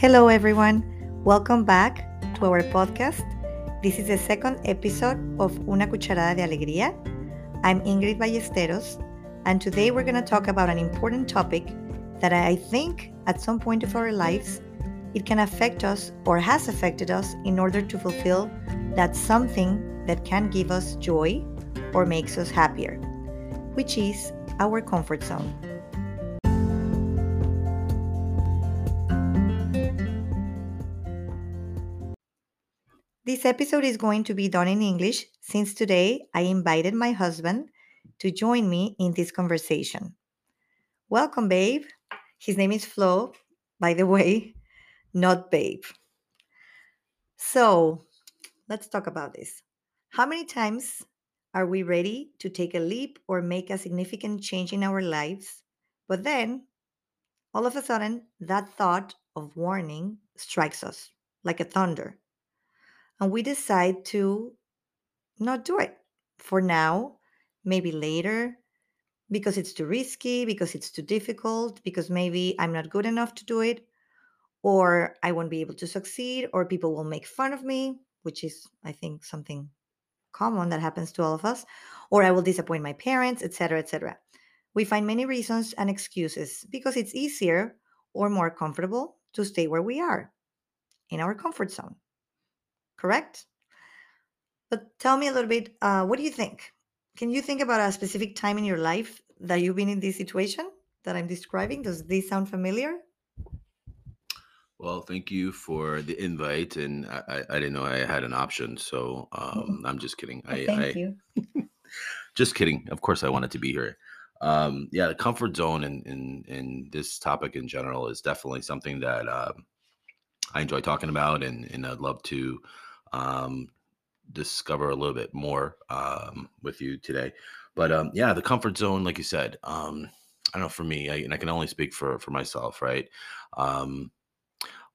Hello, everyone. Welcome back to our podcast. This is the second episode of Una Cucharada de Alegría. I'm Ingrid Ballesteros, and today we're going to talk about an important topic that I think at some point of our lives it can affect us or has affected us in order to fulfill that something that can give us joy or makes us happier, which is our comfort zone. This episode is going to be done in English since today I invited my husband to join me in this conversation. Welcome, babe. His name is Flo, by the way, not babe. So let's talk about this. How many times are we ready to take a leap or make a significant change in our lives? But then, all of a sudden, that thought of warning strikes us like a thunder and we decide to not do it for now, maybe later, because it's too risky, because it's too difficult, because maybe I'm not good enough to do it, or I won't be able to succeed, or people will make fun of me, which is, I think, something common that happens to all of us, or I will disappoint my parents, etc., etc. We find many reasons and excuses because it's easier or more comfortable to stay where we are in our comfort zone correct? But tell me a little bit, uh, what do you think? Can you think about a specific time in your life that you've been in this situation that I'm describing? Does this sound familiar? Well, thank you for the invite, and I, I, didn't know I had an option, so um, I'm just kidding. I, thank I you. just kidding. Of course, I wanted to be here. Um, yeah, the comfort zone in, in in this topic in general is definitely something that um, I enjoy talking about, and and I'd love to um, discover a little bit more um, with you today. But um, yeah, the comfort zone, like you said, um, I don't know for me, I, and I can only speak for for myself, right? Um,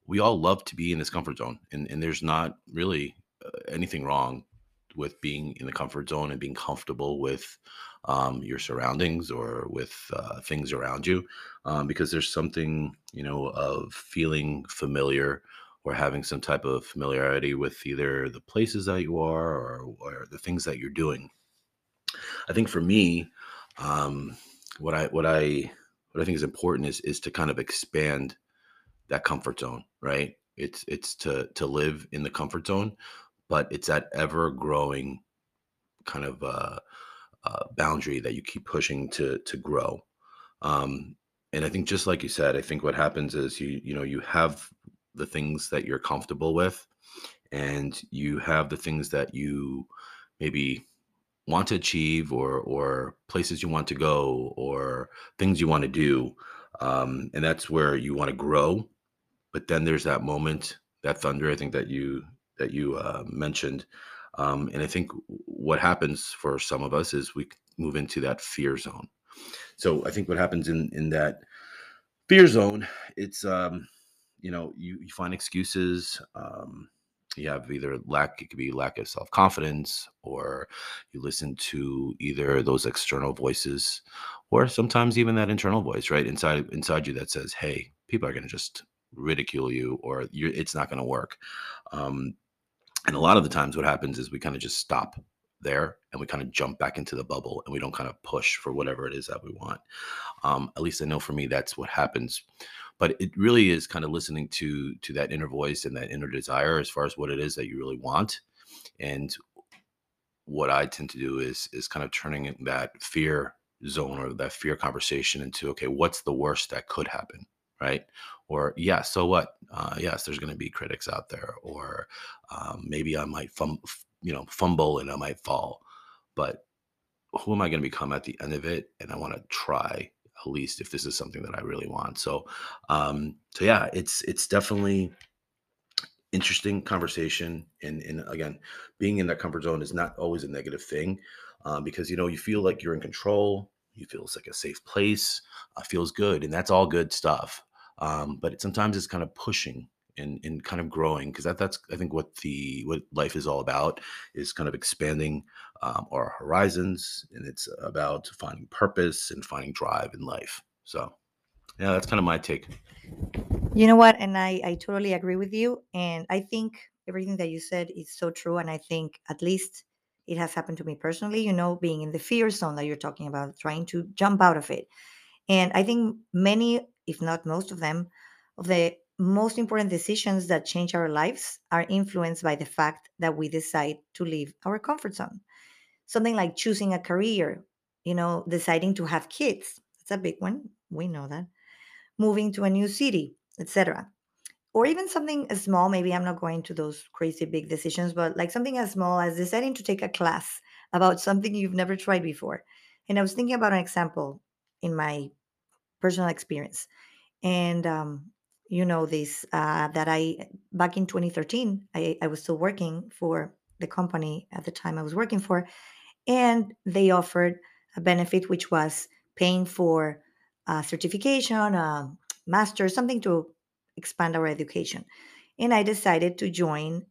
we all love to be in this comfort zone, and and there's not really uh, anything wrong with being in the comfort zone and being comfortable with um, your surroundings or with uh, things around you, um, because there's something you know of feeling familiar or having some type of familiarity with either the places that you are or, or the things that you're doing. I think for me, um, what I what I what I think is important is is to kind of expand that comfort zone, right? It's it's to to live in the comfort zone, but it's that ever growing kind of uh, uh, boundary that you keep pushing to to grow. Um, and I think just like you said, I think what happens is you you know you have the things that you're comfortable with and you have the things that you maybe want to achieve or or places you want to go or things you want to do um, and that's where you want to grow but then there's that moment that thunder i think that you that you uh, mentioned um, and i think what happens for some of us is we move into that fear zone. So i think what happens in in that fear zone it's um you know you, you find excuses um, you have either lack it could be lack of self-confidence or you listen to either those external voices or sometimes even that internal voice right inside inside you that says hey people are going to just ridicule you or it's not going to work. Um, and a lot of the times what happens is we kind of just stop there and we kind of jump back into the bubble and we don't kind of push for whatever it is that we want. Um, at least i know for me that's what happens but it really is kind of listening to to that inner voice and that inner desire as far as what it is that you really want and what i tend to do is is kind of turning that fear zone or that fear conversation into okay what's the worst that could happen? Right? Or yeah so what? Uh, yes there's going to be critics out there or um, maybe i might fum- you know fumble and i might fall. But who am i going to become at the end of it? And i want to try least if this is something that I really want. So, um, so yeah, it's it's definitely interesting conversation. And and again, being in that comfort zone is not always a negative thing, uh, because you know you feel like you're in control. You feel it's like a safe place. Uh, feels good, and that's all good stuff. Um, but it, sometimes it's kind of pushing and, and kind of growing because that, that's I think what the what life is all about is kind of expanding um, our horizons and it's about finding purpose and finding drive in life. So yeah, that's kind of my take. You know what? And I, I totally agree with you. And I think everything that you said is so true. And I think at least it has happened to me personally, you know, being in the fear zone that you're talking about, trying to jump out of it. And I think many, if not most of them, of the most important decisions that change our lives are influenced by the fact that we decide to leave our comfort zone. Something like choosing a career, you know, deciding to have kids. That's a big one. We know that. Moving to a new city, etc or even something as small maybe i'm not going to those crazy big decisions but like something as small as deciding to take a class about something you've never tried before and i was thinking about an example in my personal experience and um, you know this uh, that i back in 2013 I, I was still working for the company at the time i was working for and they offered a benefit which was paying for a certification a master something to expand our education. And i decided to join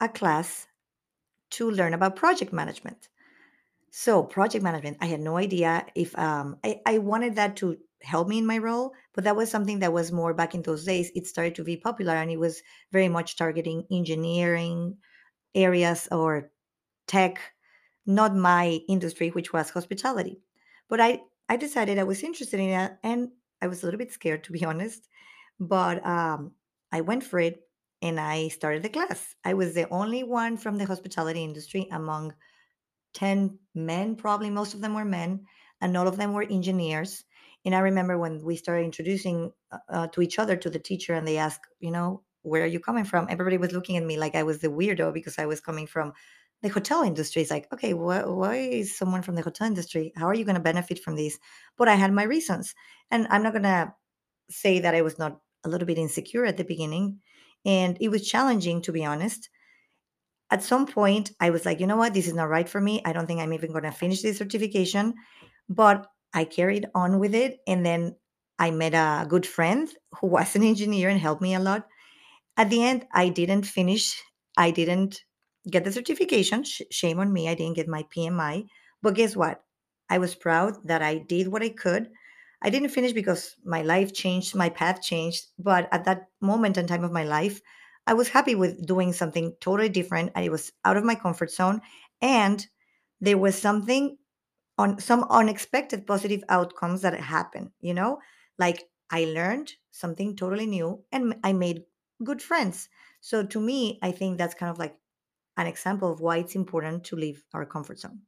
a class to learn about project management. So project management i had no idea if um, I, I wanted that to help me in my role but that was something that was more back in those days it started to be popular and it was very much targeting engineering areas or tech not my industry, which was hospitality. But I, I decided I was interested in it and I was a little bit scared, to be honest. But um, I went for it and I started the class. I was the only one from the hospitality industry among 10 men, probably most of them were men, and all of them were engineers. And I remember when we started introducing uh, uh, to each other to the teacher, and they asked, you know, where are you coming from? Everybody was looking at me like I was the weirdo because I was coming from the hotel industry. It's like, okay, wh- why is someone from the hotel industry? How are you going to benefit from this? But I had my reasons. And I'm not going to say that I was not a little bit insecure at the beginning. And it was challenging, to be honest at some point i was like you know what this is not right for me i don't think i'm even going to finish this certification but i carried on with it and then i met a good friend who was an engineer and helped me a lot. At the end i didn't finish i didn't get the certification Sh- shame on me i didn't get my pmi but guess what? I was proud that i did what i could. I didn't finish because my life changed my path changed but at that moment and time of my life i was happy with doing something totally different. I was out of my comfort zone and there was something on some unexpected positive outcomes that happened you know? Like i learned something totally new and i made good friends. So to me i think that's kind of like an example of why it's important to leave our comfort zone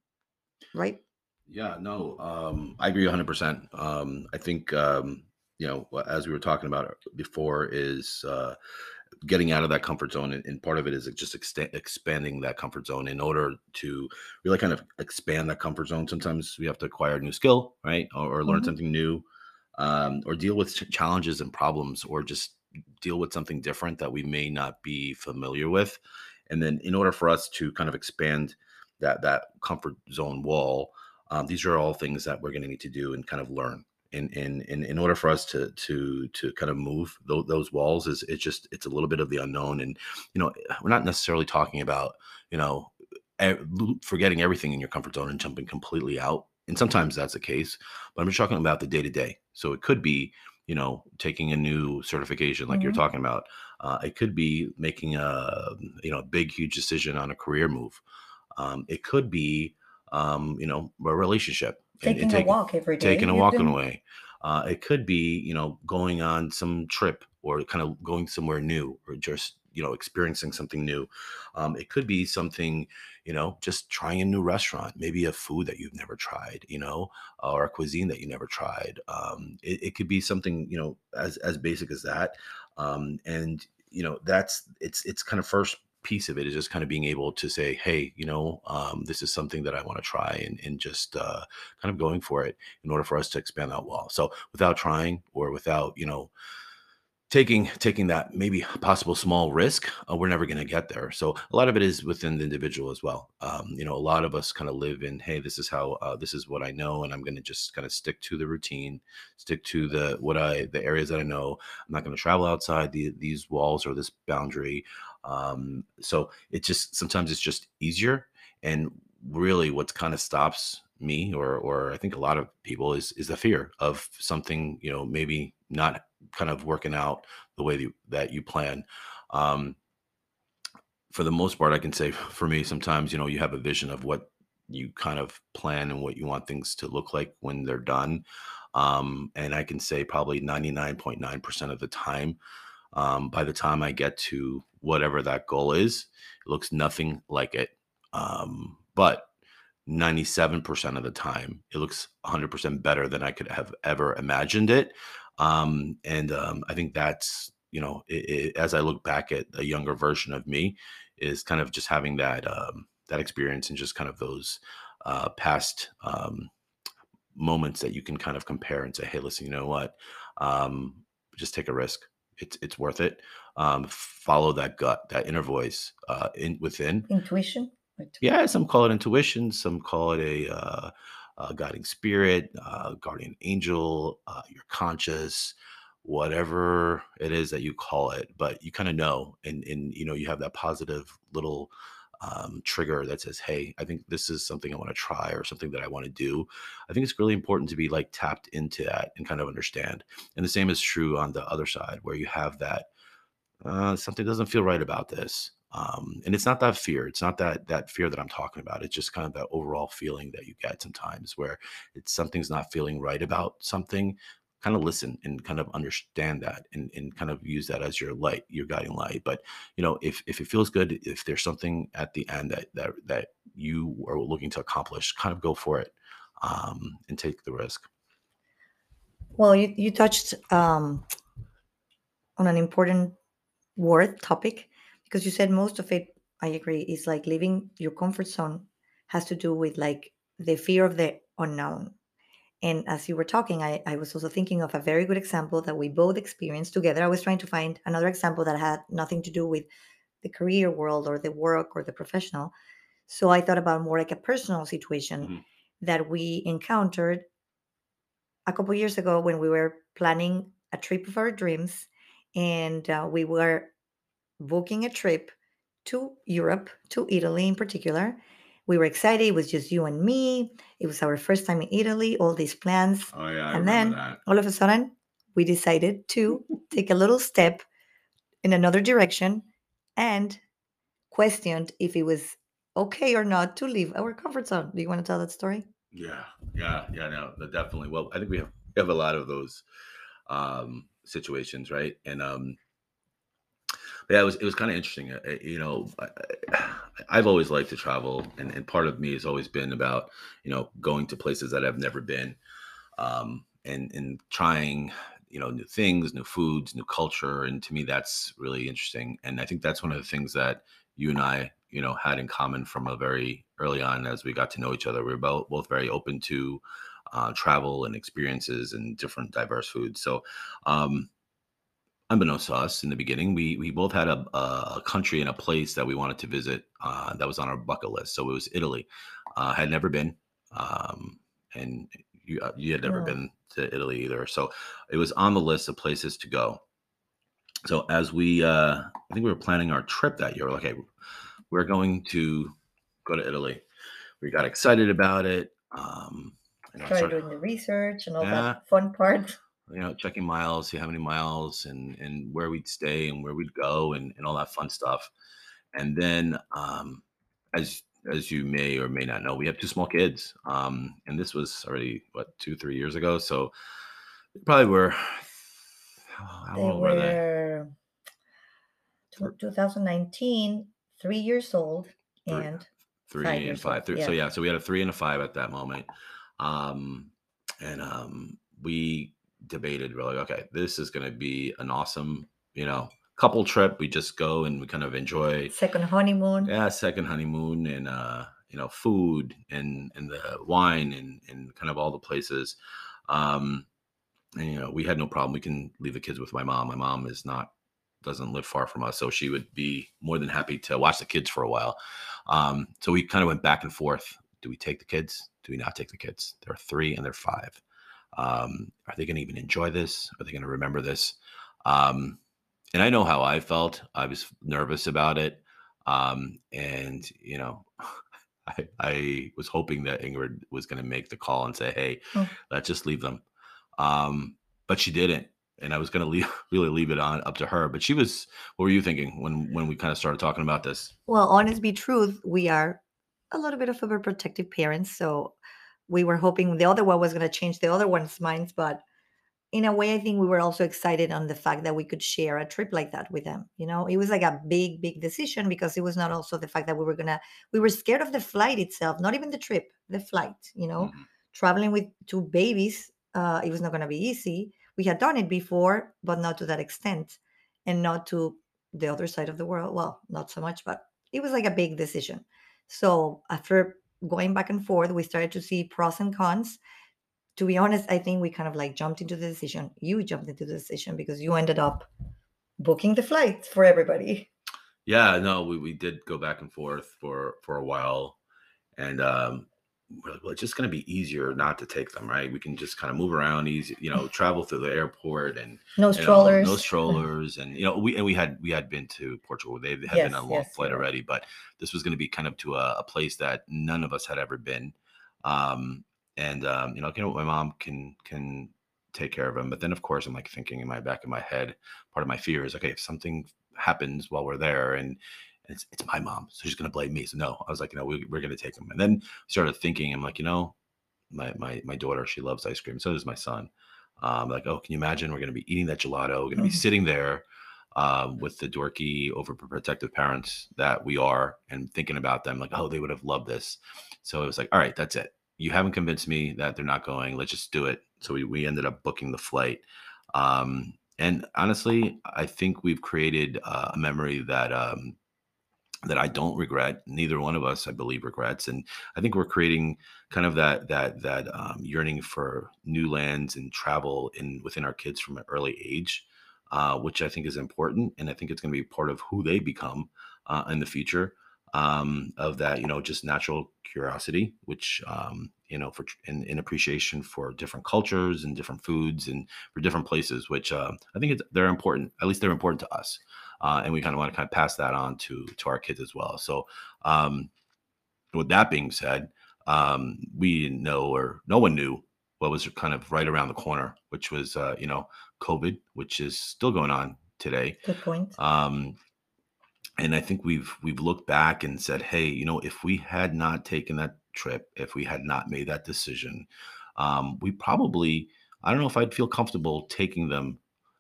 right? Yeah, no, um, I agree 100%. Um, I think, um, you know, as we were talking about before, is uh, getting out of that comfort zone. And, and part of it is just exta- expanding that comfort zone in order to really kind of expand that comfort zone. Sometimes we have to acquire a new skill, right? Or, or learn hmm something new, um, or deal with ch- challenges and problems, or just deal with something different that we may not be familiar with. And then, in order for us to kind of expand that that comfort zone wall, um, these are all things that we're going to need to do and kind of learn. In, in, in, in order for us to to to kind of move those, those walls is it's just it's a little bit of the unknown and you know we're not necessarily talking about you know forgetting everything in your comfort zone and jumping completely out. And sometimes that's the case but i'm just talking about the day to day so it could be you know taking a new certification like you're hmm talking about. Uh, it could be making a you know a big huge decision on a career move. Um, it could be um, you know a relationship and, and taking a walk every day taking a walking can away uh, it could be you know going on some trip or kind of going somewhere new or just you know experiencing something new. Um, it could be something you know just trying a new restaurant maybe a food that you've never tried you know or a cuisine that you never tried. Um, it, it could be something you know as as basic as that. Um, and you know that's it's it's kind of first piece of it is just kind of being able to say hey you know um, this is something that i want to try and, and just uh, kind of going for it in order for us to expand that wall. So without trying or without you know taking taking that maybe possible small risk uh, we're never going to get there. So a lot of it is within the individual as well. Um, you know a lot of us kind of live in hey this is how uh, this is what i know and i'm going to just kind of stick to the routine stick to the what i the areas that i know. I'm not going to travel outside the, these walls or this boundary um, so it just sometimes it's just easier and really what kind of stops me or or i think a lot of people is is the fear of something you know maybe not kind of working out the way that you, that you plan. Um, for the most part, I can say for me, sometimes you know you have a vision of what you kind of plan and what you want things to look like when they're done. Um, and I can say probably 99.9% of the time, um, by the time I get to whatever that goal is, it looks nothing like it. Um, but 97% of the time, it looks 100% better than I could have ever imagined it. Um, and um, I think that's, you know, it, it, as I look back at a younger version of me, is kind of just having that um, that experience and just kind of those uh, past um, moments that you can kind of compare and say, hey, listen, you know what? Um, just take a risk. It's it's worth it. Um, follow that gut, that inner voice uh, in within. Intuition. Yeah, some call it intuition. Some call it a, uh, a guiding spirit, uh, guardian angel, uh, your conscious, whatever it is that you call it. But you kind of know, and and you know, you have that positive little um, trigger that says, "Hey, I think this is something I want to try or something that I want to do." I think it's really important to be like tapped into that and kind of understand. And the same is true on the other side, where you have that uh, something doesn't feel right about this. Um, and it's not that fear. It's not that that fear that I'm talking about. It's just kind of that overall feeling that you get sometimes, where it's something's not feeling right about something, kind of listen and kind of understand that and, and kind of use that as your light your guiding light but you know if if it feels good if there's something at the end that that that you are looking to accomplish kind of go for it um, and take the risk well you, you touched um, on an important word topic because you said most of it i agree is like leaving your comfort zone has to do with like the fear of the unknown and as you were talking, I, I was also thinking of a very good example that we both experienced together. I was trying to find another example that had nothing to do with the career world or the work or the professional. So I thought about more like a personal situation mm-hmm. that we encountered a couple years ago when we were planning a trip of our dreams and uh, we were booking a trip to Europe, to Italy in particular. We were excited. It was just you and me. It was our first time in Italy, all these plans. Oh, yeah. I and then that. all of a sudden, we decided to take a little step in another direction and questioned if it was okay or not to leave our comfort zone. Do you want to tell that story? Yeah, yeah, yeah. No, definitely. Well, I think we have we have a lot of those um, situations, right? And um, yeah, it was it was kind of interesting. Uh, uh, you know, I, have always liked to travel, and, and part of me has always been about you know going to places that I've never been, um, and and trying you know new things, new foods, new culture, and to me that's really interesting. And I think that's one of the things that you and I you know had in common from a very early on as we got to know each other. We were both both very open to uh, travel and experiences and different diverse foods. So. Um, unbeknownst to us in the beginning, we we both had a, a country and a place that we wanted to visit uh, that was on our bucket list. So it was Italy. Uh, had never been, um, and you uh, you had never No. been to Italy either. So it was on the list of places to go. So as we, uh, I think we were planning our trip that year. We're like, okay, we're going to go to Italy. We got excited about it. Um, you know, Started doing the research and all Yeah. that fun part you know, checking miles, see how many miles and and where we'd stay and where we'd go and, and all that fun stuff. And then um as as you may or may not know, we have two small kids. Um, and this was already what two, three years ago. So probably were how they old were they? 2019, three years old three, and three and five. Three, yeah. So yeah, so we had a three and a five at that moment. Um, and um, we debated we're like okay this is going to be an awesome you know couple trip. We just go and we kind of enjoy second honeymoon. Yeah second honeymoon and uh you know food and and the wine and and kind of all the places. Um and you know we had no problem. We can leave the kids with my mom. My mom is not doesn't live far from us so she would be more than happy to watch the kids for a while. Um so we kind of went back and forth do we take the kids do we not take the kids they're three and they're five um, are they going to even enjoy this? Are they going to remember this? Um, and I know how I felt. I was nervous about it. Um, and, you know, I, I, was hoping that Ingrid was going to make the call and say, hey, oh. let's just leave them. Um, but she didn't. and I was going to leave, really leave it on up to her. But she was. What were you thinking when when we kind of started talking about this? Well, honest be truth, we are a little bit of overprotective parents, so we were hoping the other one was going to change the other one's minds, but in a way, I think we were also excited on the fact that we could share a trip like that with them. You know, it was like a big, big decision because it was not also the fact that we were gonna, we were scared of the flight itself, not even the trip, the flight. You know, Mhm. traveling with two babies, uh, it was not gonna be easy. We had done it before, but not to that extent, and not to the other side of the world. Well, not so much, but it was like a big decision. So after going back and forth, we started to see pros and cons to be honest, I think we kind of like jumped into the decision. You jumped into the decision because you ended up booking the flights for everybody. Yeah, no, we, we did go back and forth for for a while, and um, we're like, well, it's just going to be easier not to take them, right? We can just kind of move around, easy, you know, travel through the airport, and No strollers. no strollers, and you know, we and we had we had been to Portugal. They had been on a long yes, flight already, but this was going to be kind of to a, a place that none of us had ever been. Um, and um, you know, you know, my mom can can take care of him, but then of course, I'm like thinking in my back of my head, part of my fear is okay, if something happens while we're there, and it's, it's my mom, so she's gonna blame me. So no, I was like, you know, we, we're gonna take him, and then started thinking, I'm like, you know, my my my daughter, she loves ice cream. So does my son. Um, like, oh, can you imagine? We're going to be eating that gelato. We're going to be Mhm. sitting there um, with the dorky, overprotective parents that we are, and thinking about them. Like, oh, they would have loved this. So it was like, all right, that's it. You haven't convinced me that they're not going. Let's just do it. So we we ended up booking the flight. Um, and honestly, I think we've created uh, a memory that um, that I don't regret. Neither one of us, I believe, regrets. And I think we're creating kind of that that that um, yearning for new lands and travel in within our kids from an early age, uh, which I think is important. And I think it's going to be part of who they become uh, in the future. Um, of that, you know, just natural curiosity, which um, you know, for in, in appreciation for different cultures and different foods and for different places, which uh, I think it's, they're important. At least they're important to us uh, and we kind of want to kind of pass that on to to our kids as well. So, um, with that being said, um, we didn't know or no one knew what was kind of right around the corner, which was uh, you know COVID, which is still going on today. Good point. Um, and I think we've we've looked back and said, hey, you know, if we had not taken that trip, if we had not made that decision, um, we probably I don't know if I'd feel comfortable taking them,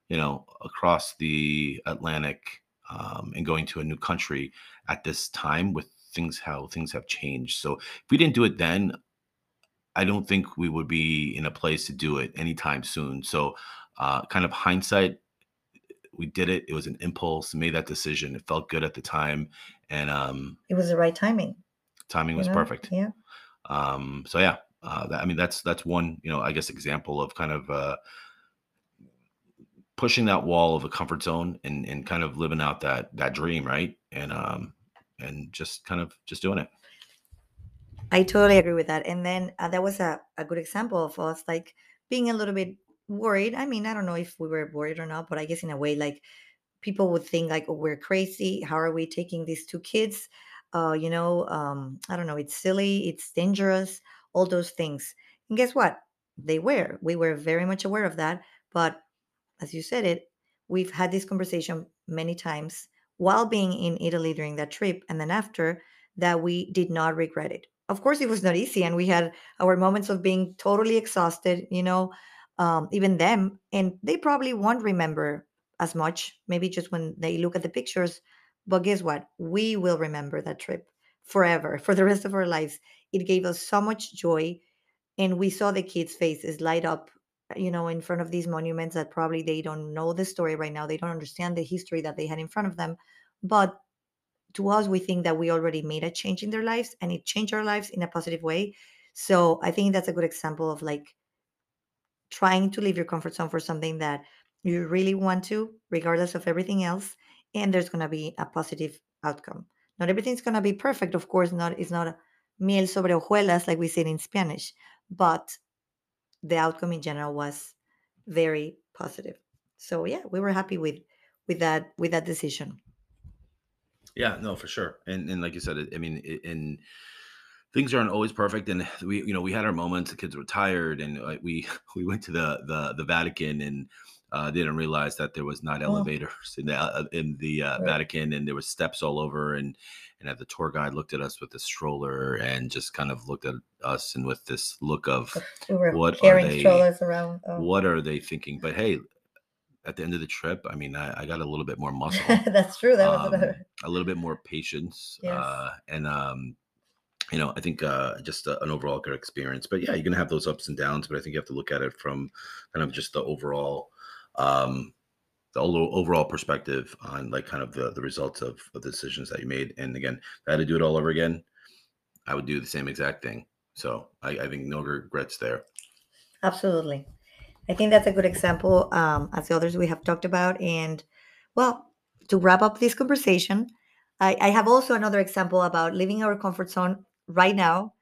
you know, across the Atlantic um, and going to a new country at this time with things how things have changed. So if we didn't do it then, I don't think we would be in a place to do it anytime soon. So, uh, kind of hindsight we did it. It was an impulse, made that decision. It felt good at the time, and um, It was the right timing, timing you was know? perfect. Yeah. Um, so yeah, uh, that, I mean that's that's one you know I guess example of kind of uh, pushing that wall of a comfort zone and and kind of living out that that dream, right? And um, and just kind of just doing it. I totally agree with that. And then uh, that was a, a good example of us like being a little bit worried. I mean, I don't know if we were worried or not, but I guess in a way, like people would think like, oh, we're crazy. How are we taking these two kids? Uh, you know, um, I don't know. It's silly. It's dangerous. All those things. And guess what? They were. We were very much aware of that. But as you said it, we've had this conversation many times while being in Italy during that trip and then after that we did not regret it. Of course, it was not easy, and we had our moments of being totally exhausted, you know, um, even them, and they probably won't remember as much, maybe just when they look at the pictures. But guess what? We will remember that trip forever, for the rest of our lives. It gave us so much joy and we saw the kids' faces light up you know in front of these monuments that probably they don't know the story right now they don't understand the history that they had in front of them but to us we think that we already made a change in their lives and it changed our lives in a positive way so i think that's a good example of like trying to leave your comfort zone for something that you really want to regardless of everything else and there's going to be a positive outcome not everything's going to be perfect of course not it's not a miel sobre hojuelas like we say in spanish but the outcome in general was very positive. So yeah, we were happy with with that with that decision. Yeah, no, for sure. And and like you said, I mean, and things aren't always perfect. And we, you know, we had our moments. The kids were tired, and uh, we we went to the the the Vatican, and uh, didn't realize that there was not Oh. elevators in the uh, in the uh, Right. Vatican, and there was steps all over. And and the tour guide looked at us with the stroller and just kind of looked at us and with this look of We What are they- strollers around. Oh. what are they thinking? But hey, at the end of the trip, I mean, I, I got a little bit more muscle. That's true. That was um, a little bit more patience Yes. uh, and um, you know i think uh, just a, an overall good experience but yeah you're gonna have those ups and downs but i think you have to look at it from kind of just the overall um, the overall perspective on like kind of the, the results of, of the decisions that you made and again if i had to do it all over again i would do the same exact thing so i, I think no regrets there Absolutely. I think that's a good example, um, as the others we have talked about. And well, to wrap up this conversation, I, I have also another example about leaving our comfort zone right now.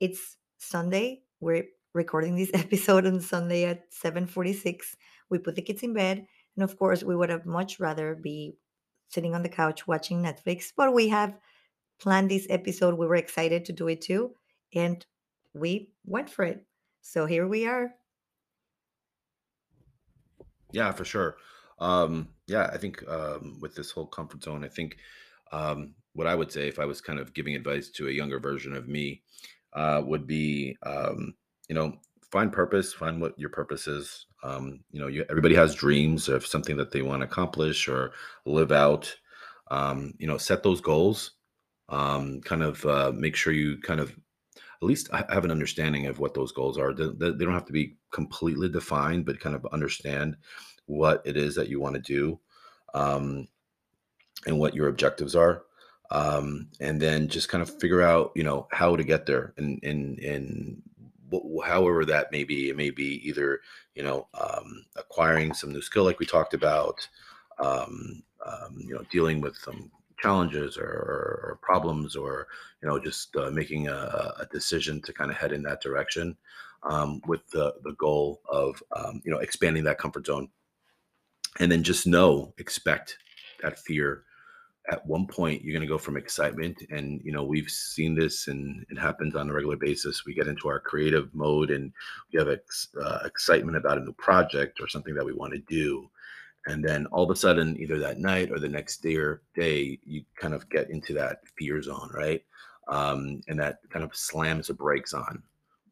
It's Sunday. We're recording this episode on Sunday at 7:46. We put the kids in bed, and of course, we would have much rather be sitting on the couch watching Netflix, but we have planned this episode. We were excited to do it too, and we went for it. So here we are. Yeah, for sure. Um, yeah, I think um, with this whole comfort zone, I think um, what I would say if I was kind of giving advice to a younger version of me uh, would be, um, you know, find purpose, find what your purpose is. Um, you know, you, everybody has dreams of something that they want to accomplish or live out. Um, you know, set those goals. Um, kind of uh, make sure you kind of at least have an understanding of what those goals are. They, they don't have to be completely defined, but kind of understand what it is that you want to do um, and what your objectives are. Um, and then just kind of figure out, you know, how to get there and, and, and however that may be, it may be either, you know, um, acquiring some new skill, like we talked about, um, um, you know, dealing with some challenges or, or, problems or, you know, just uh, making a, a decision to kind of head in that direction um, with the, the goal of, um, you know, expanding that comfort zone. And then just know expect that fear at one point you're going to go from excitement and you know we've seen this and it happens on a regular basis. We get into our creative mode and we have ex, uh, excitement about a new project or something that we want to do. And then all of a sudden either that night or the next day or day you kind of get into that fear zone right? Um, and that kind of slams the brakes on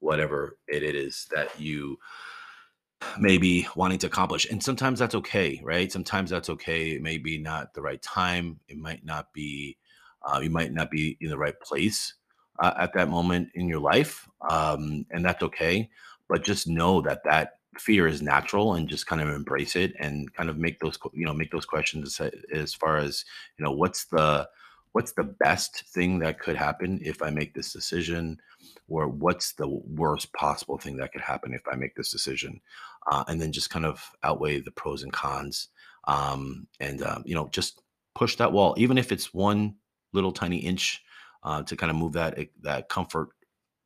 whatever it is that you maybe wanting to accomplish and sometimes that's okay right? Sometimes that's okay it may be not the right time it might not be uh, you might not be in the right place uh, at that moment in your life um, and that's okay but just know that that fear is natural and just kind of embrace it and kind of make those you know make those questions as, as far as you know what's the what's the best thing that could happen if i make this decision or what's the worst possible thing that could happen if i make this decision uh, and then just kind of outweigh the pros and cons um, and um, you know just push that wall even if it's one little tiny inch uh, to kind of move that that comfort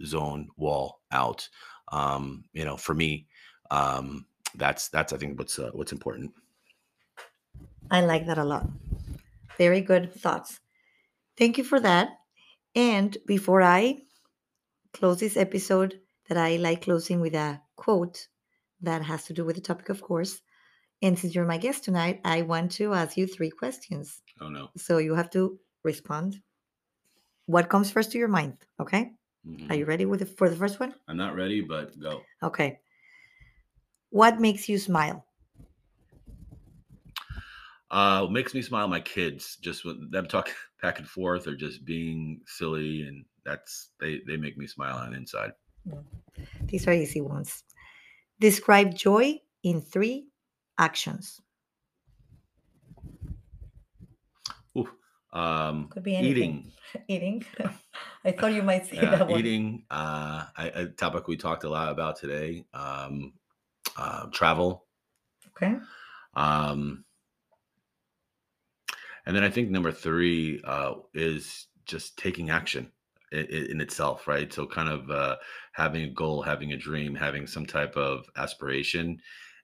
zone wall out um, you know for me um, that's that's i think what's uh, what's important I like that a lot. Very good thoughts. Thank you for that. And before I close this episode, that I like closing with a quote that has to do with the topic, of course. And since you're my guest tonight, I want to ask you three questions. oh no So you have to respond. What comes first to your mind? Okay. Mm-hmm. Are you ready with the, for the first one? i'm not ready but go Okay. What makes you smile? Uh, makes me smile, my kids, just with them talking back and forth or just being silly, and that's they they make me smile on the inside. These are easy ones. Describe joy in three actions. Ooh, um, Could be anything. eating, Eating. I thought you might say yeah, that one. eating. Uh, I, a topic we talked a lot about today. Um, uh, travel. Okay. Um, and then I think number three uh, is just taking action in, in itself, right? So kind of uh, having a goal, having a dream, having some type of aspiration,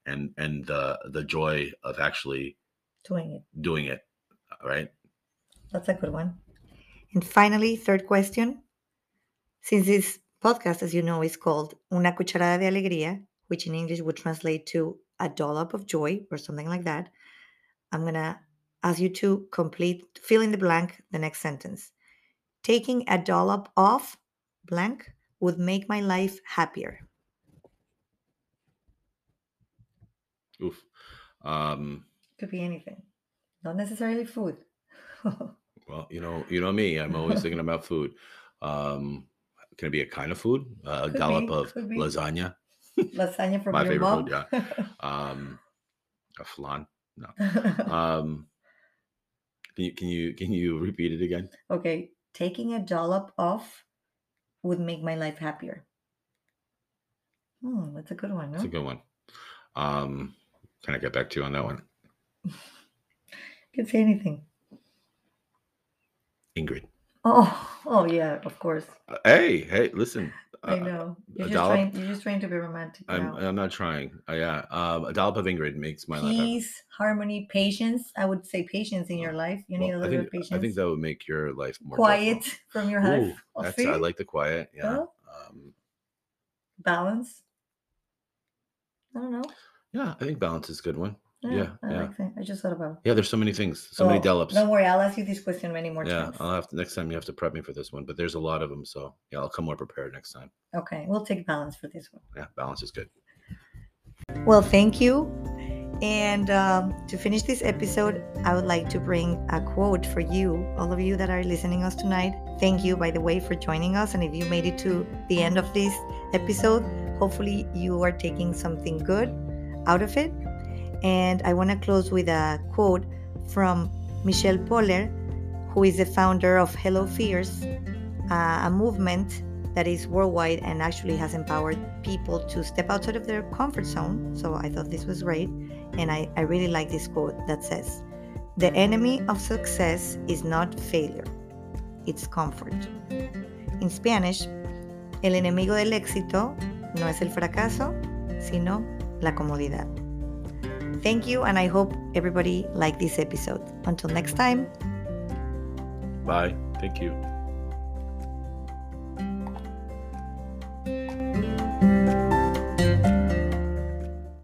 and and the the joy of actually Doing it. doing it, right? That's a good one. And finally, third question. Since this podcast, as you know, is called Una Cucharada de Alegría, which in English would translate to a dollop of joy or something like that, I'm going to ask you to complete, fill in the blank, the next sentence. Taking a dollop of blank would make my life happier. Oof. Um, Could be anything, not necessarily food. well, you know, you know me. I'm always thinking about food. Um, can it be a kind of food? Uh, a dollop be, of lasagna. Lasagna from My your favorite mom. food, yeah. Um, a flan. No. Um, can you can you can you repeat it again? okay, taking a dollop off would make my life happier. Hmm, that's a good one, no? That's a good one. Um, can I get back to you on that one, Can say anything. Ingrid? Oh, oh yeah, of course. Uh, hey, hey, listen. I uh, know. You're a just dollop? trying. You're just trying to be romantic. I'm now. I'm not trying. Uh, yeah, um, a dollop of Ingrid makes my life. Peace, harmony, patience. I would say patience in your life. You need Well, a I little think bit of patience. I think that would make your life more quiet joyful. from your life. Oh, that's. I like the quiet. Yeah. Well. Um, balance. I don't know. yeah, I think balance is a good one. Yeah, I yeah. like that. I just thought about. it. Yeah, there's so many things, so many Oh, dollops. Don't worry, I'll ask you this question many more Yeah, times. I'll have to next time. You have to prep me for this one, but there's a lot of them, so yeah, I'll come more prepared next time. Okay, we'll take balance for this one. Yeah, balance is good. Well, thank you. And um, to finish this episode, I would like to bring a quote for you, all of you that are listening us tonight. Thank you, by the way, for joining us. And if you made it to the end of this episode, hopefully you are taking something good out of it. And I want to close with a quote from Michelle Poler, who is the founder of Hello Fears, uh, a movement that is worldwide and actually has empowered people to step outside of their comfort zone. So I thought this was great. And I, I really like this quote that says, The enemy of success is not failure, it's comfort. In Spanish, el enemigo del éxito no es el fracaso, sino la comodidad. Thank you, and I hope everybody liked this episode. Until next time. Bye. Thank you.